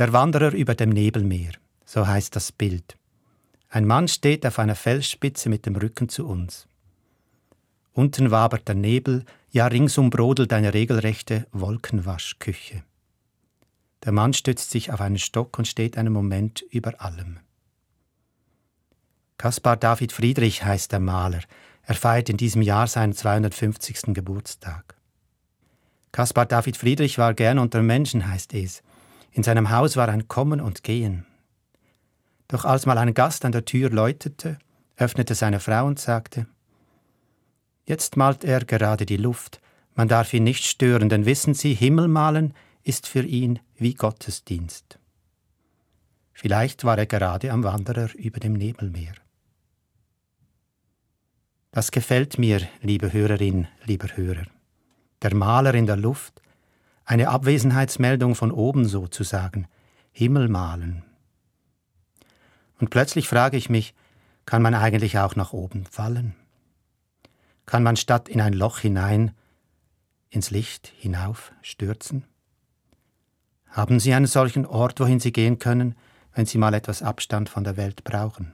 Der Wanderer über dem Nebelmeer, so heißt das Bild. Ein Mann steht auf einer Felsspitze mit dem Rücken zu uns. Unten wabert der Nebel, ja ringsum brodelt eine regelrechte Wolkenwaschküche. Der Mann stützt sich auf einen Stock und steht einen Moment über allem. Caspar David Friedrich heißt der Maler. Er feiert in diesem Jahr seinen 250. Geburtstag. Caspar David Friedrich war gern unter Menschen, heißt es. In seinem Haus war ein Kommen und Gehen. Doch als mal ein Gast an der Tür läutete, öffnete seine Frau und sagte, Jetzt malt er gerade die Luft, man darf ihn nicht stören, denn wissen Sie, Himmel malen ist für ihn wie Gottesdienst. Vielleicht war er gerade am Wanderer über dem Nebelmeer. Das gefällt mir, liebe Hörerin, lieber Hörer. Der Maler in der Luft, eine Abwesenheitsmeldung von oben sozusagen, Himmel malen. Und plötzlich frage ich mich, kann man eigentlich auch nach oben fallen? Kann man statt in ein Loch hinein ins Licht hinauf stürzen? Haben Sie einen solchen Ort, wohin Sie gehen können, wenn Sie mal etwas Abstand von der Welt brauchen?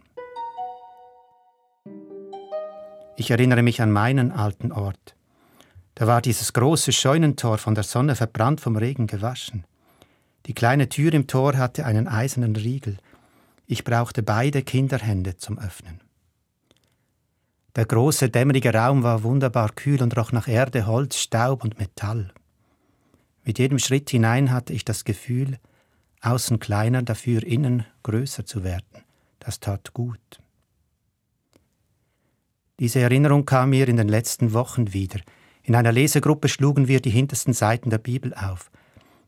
Ich erinnere mich an meinen alten Ort. Da war dieses große Scheunentor von der Sonne verbrannt vom Regen gewaschen. Die kleine Tür im Tor hatte einen eisernen Riegel. Ich brauchte beide Kinderhände zum Öffnen. Der große, dämmerige Raum war wunderbar kühl und roch nach Erde, Holz, Staub und Metall. Mit jedem Schritt hinein hatte ich das Gefühl, außen kleiner, dafür innen größer zu werden. Das tat gut. Diese Erinnerung kam mir in den letzten Wochen wieder. In einer Lesegruppe schlugen wir die hintersten Seiten der Bibel auf.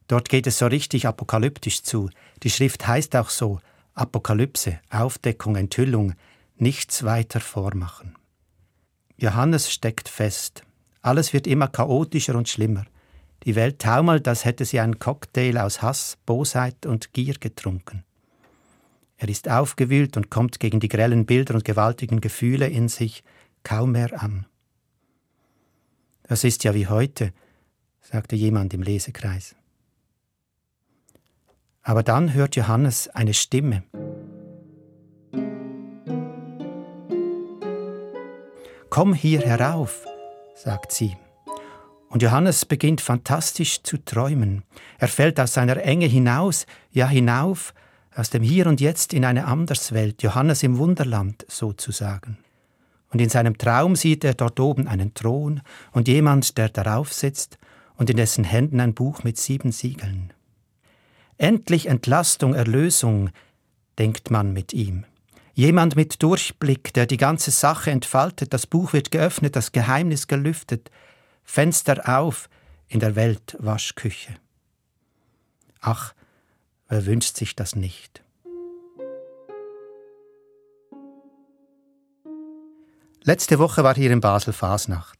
Dort geht es so richtig apokalyptisch zu. Die Schrift heißt auch so, Apokalypse, Aufdeckung, Enthüllung, nichts weiter vormachen. Johannes steckt fest. Alles wird immer chaotischer und schlimmer. Die Welt taumelt, als hätte sie einen Cocktail aus Hass, Bosheit und Gier getrunken. Er ist aufgewühlt und kommt gegen die grellen Bilder und gewaltigen Gefühle in sich kaum mehr an. Das ist ja wie heute, sagte jemand im Lesekreis. Aber dann hört Johannes eine Stimme. Komm hier herauf, sagt sie. Und Johannes beginnt fantastisch zu träumen. Er fällt aus seiner Enge hinaus, ja hinauf, aus dem Hier und Jetzt in eine Anderswelt, Johannes im Wunderland sozusagen. Und in seinem Traum sieht er dort oben einen Thron und jemand, der darauf sitzt und in dessen Händen ein Buch mit sieben Siegeln. Endlich Entlastung, Erlösung, denkt man mit ihm. Jemand mit Durchblick, der die ganze Sache entfaltet, das Buch wird geöffnet, das Geheimnis gelüftet, Fenster auf in der Weltwaschküche. Ach, wer wünscht sich das nicht? Letzte Woche war hier in Basel Fasnacht.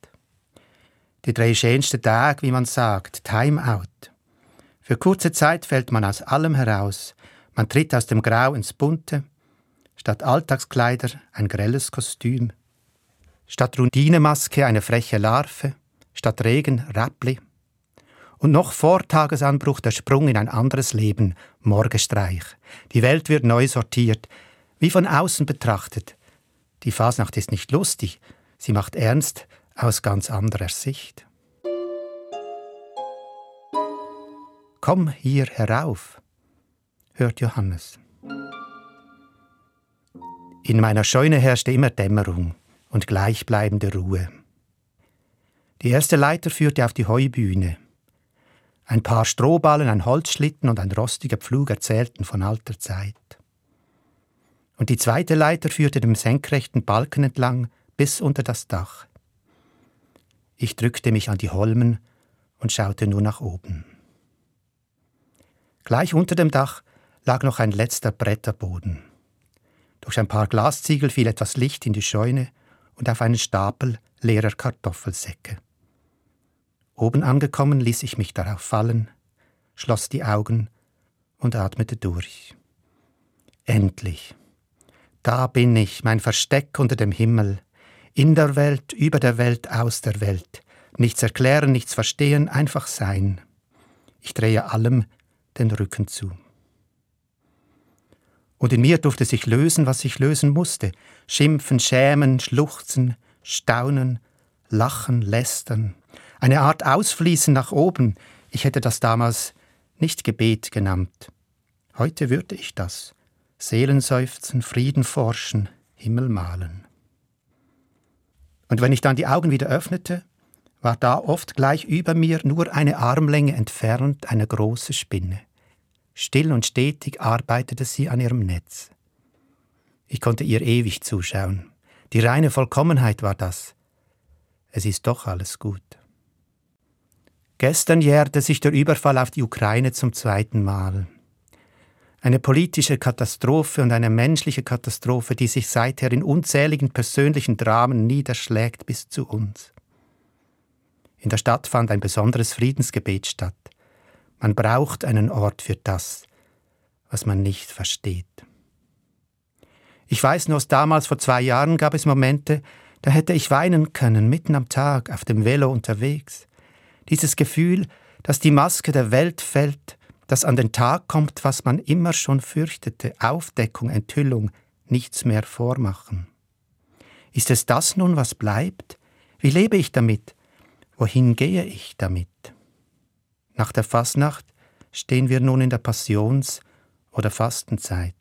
Die drei schönsten Tage, wie man sagt, Timeout. Für kurze Zeit fällt man aus allem heraus. Man tritt aus dem Grau ins Bunte. Statt Alltagskleider ein grelles Kostüm. Statt Rundinemaske eine freche Larve. Statt Regen Rappli. Und noch vor Tagesanbruch der Sprung in ein anderes Leben, Morgenstreich. Die Welt wird neu sortiert, wie von außen betrachtet. Die Fasnacht ist nicht lustig, sie macht ernst aus ganz anderer Sicht. Komm hier herauf, hört Johannes. In meiner Scheune herrschte immer Dämmerung und gleichbleibende Ruhe. Die erste Leiter führte auf die Heubühne. Ein paar Strohballen, ein Holzschlitten und ein rostiger Pflug erzählten von alter Zeit. Und die zweite Leiter führte dem senkrechten Balken entlang bis unter das Dach. Ich drückte mich an die Holmen und schaute nur nach oben. Gleich unter dem Dach lag noch ein letzter Bretterboden. Durch ein paar Glasziegel fiel etwas Licht in die Scheune und auf einen Stapel leerer Kartoffelsäcke. Oben angekommen ließ ich mich darauf fallen, schloss die Augen und atmete durch. Endlich. Da bin ich, mein Versteck unter dem Himmel, in der Welt, über der Welt, aus der Welt. Nichts erklären, nichts verstehen, einfach sein. Ich drehe allem den Rücken zu. Und in mir durfte sich lösen, was sich lösen musste. Schimpfen, schämen, schluchzen, staunen, lachen, lästern. Eine Art Ausfließen nach oben. Ich hätte das damals nicht Gebet genannt. Heute würde ich das. Seelenseufzen, Frieden forschen, Himmel malen. Und wenn ich dann die Augen wieder öffnete, war da oft gleich über mir nur eine Armlänge entfernt eine große Spinne. Still und stetig arbeitete sie an ihrem Netz. Ich konnte ihr ewig zuschauen. Die reine Vollkommenheit war das. Es ist doch alles gut. Gestern jährte sich der Überfall auf die Ukraine zum zweiten Mal. Eine politische Katastrophe und eine menschliche Katastrophe, die sich seither in unzähligen persönlichen Dramen niederschlägt bis zu uns. In der Stadt fand ein besonderes Friedensgebet statt. Man braucht einen Ort für das, was man nicht versteht. Ich weiß nur, damals vor zwei Jahren gab es Momente, da hätte ich weinen können, mitten am Tag, auf dem Velo unterwegs. Dieses Gefühl, dass die Maske der Welt fällt, dass an den Tag kommt, was man immer schon fürchtete, Aufdeckung, Enthüllung, nichts mehr vormachen. Ist es das nun, was bleibt? Wie lebe ich damit? Wohin gehe ich damit? Nach der Fasnacht stehen wir nun in der Passions- oder Fastenzeit.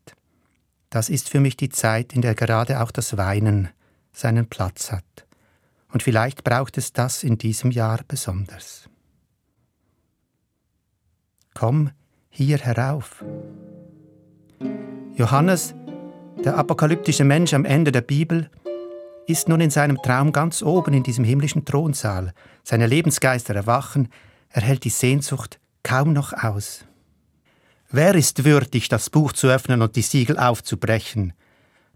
Das ist für mich die Zeit, in der gerade auch das Weinen seinen Platz hat. Und vielleicht braucht es das in diesem Jahr besonders. Komm hier herauf. Johannes, der apokalyptische Mensch am Ende der Bibel, ist nun in seinem Traum ganz oben in diesem himmlischen Thronsaal. Seine Lebensgeister erwachen, er hält die Sehnsucht kaum noch aus. Wer ist würdig, das Buch zu öffnen und die Siegel aufzubrechen?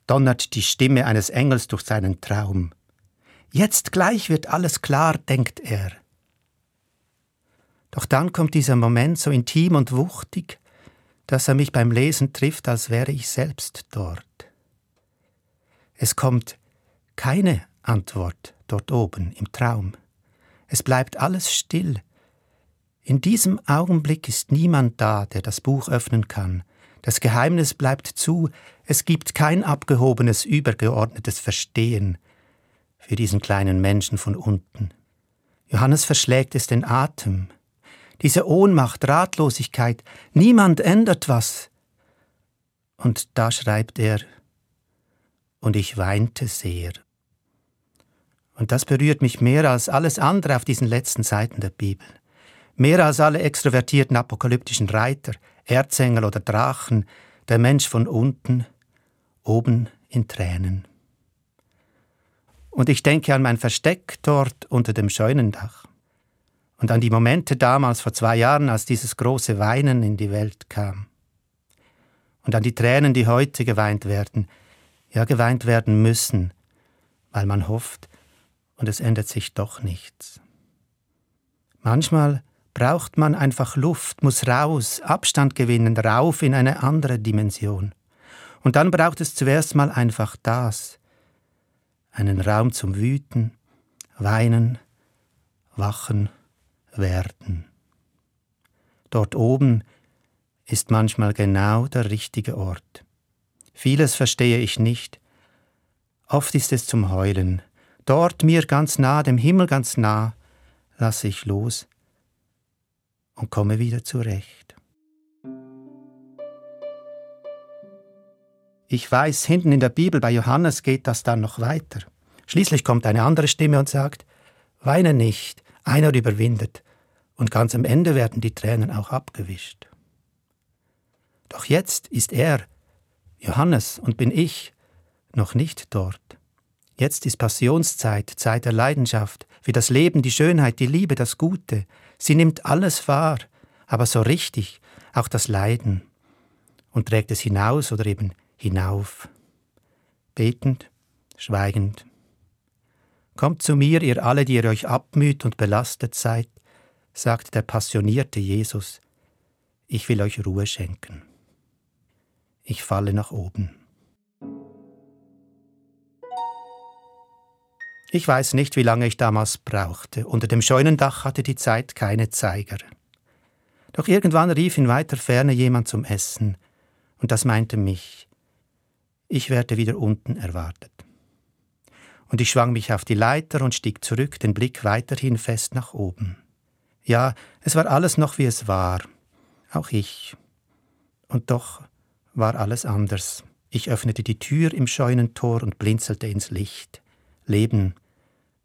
donnert die Stimme eines Engels durch seinen Traum. Jetzt gleich wird alles klar, denkt er. Doch dann kommt dieser Moment so intim und wuchtig, dass er mich beim Lesen trifft, als wäre ich selbst dort. Es kommt keine Antwort dort oben im Traum. Es bleibt alles still. In diesem Augenblick ist niemand da, der das Buch öffnen kann. Das Geheimnis bleibt zu, es gibt kein abgehobenes, übergeordnetes Verstehen für diesen kleinen Menschen von unten. Johannes verschlägt es den Atem. Diese Ohnmacht, Ratlosigkeit, niemand ändert was. Und da schreibt er, und ich weinte sehr. Und das berührt mich mehr als alles andere auf diesen letzten Seiten der Bibel. Mehr als alle extrovertierten apokalyptischen Reiter, Erzengel oder Drachen, der Mensch von unten, oben in Tränen. Und ich denke an mein Versteck dort unter dem Scheunendach und an die Momente damals vor zwei Jahren, als dieses große Weinen in die Welt kam. Und an die Tränen, die heute geweint werden, ja geweint werden müssen, weil man hofft, und es ändert sich doch nichts. Manchmal braucht man einfach Luft, muss raus, Abstand gewinnen, rauf in eine andere Dimension. Und dann braucht es zuerst mal einfach das, einen Raum zum Wüten, Weinen, Wachen, Werden. Dort oben ist manchmal genau der richtige Ort. Vieles verstehe ich nicht. Oft ist es zum Heulen, dort mir ganz nah, dem Himmel ganz nah, lasse ich los und komme wieder zurecht. Ich weiß, hinten in der Bibel bei Johannes geht das dann noch weiter. Schließlich kommt eine andere Stimme und sagt, Weine nicht, einer überwindet, und ganz am Ende werden die Tränen auch abgewischt. Doch jetzt ist er, Johannes, und bin ich noch nicht dort. Jetzt ist Passionszeit, Zeit der Leidenschaft, wie das Leben, die Schönheit, die Liebe, das Gute. Sie nimmt alles wahr, aber so richtig, auch das Leiden, und trägt es hinaus oder eben hinauf. Betend, schweigend. Kommt zu mir, ihr alle, die ihr euch abmüht und belastet seid, sagt der passionierte Jesus, ich will euch Ruhe schenken. Ich falle nach oben. Ich weiß nicht, wie lange ich damals brauchte. Unter dem Scheunendach hatte die Zeit keine Zeiger. Doch irgendwann rief in weiter Ferne jemand zum Essen, und das meinte mich. ich werde wieder unten erwartet. Und ich schwang mich auf die Leiter und stieg zurück, den Blick weiterhin fest nach oben. Ja, es war alles noch wie es war, auch ich. Und doch war alles anders. Ich öffnete die Tür im Scheunentor und blinzelte ins Licht. Leben,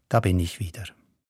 da bin ich wieder.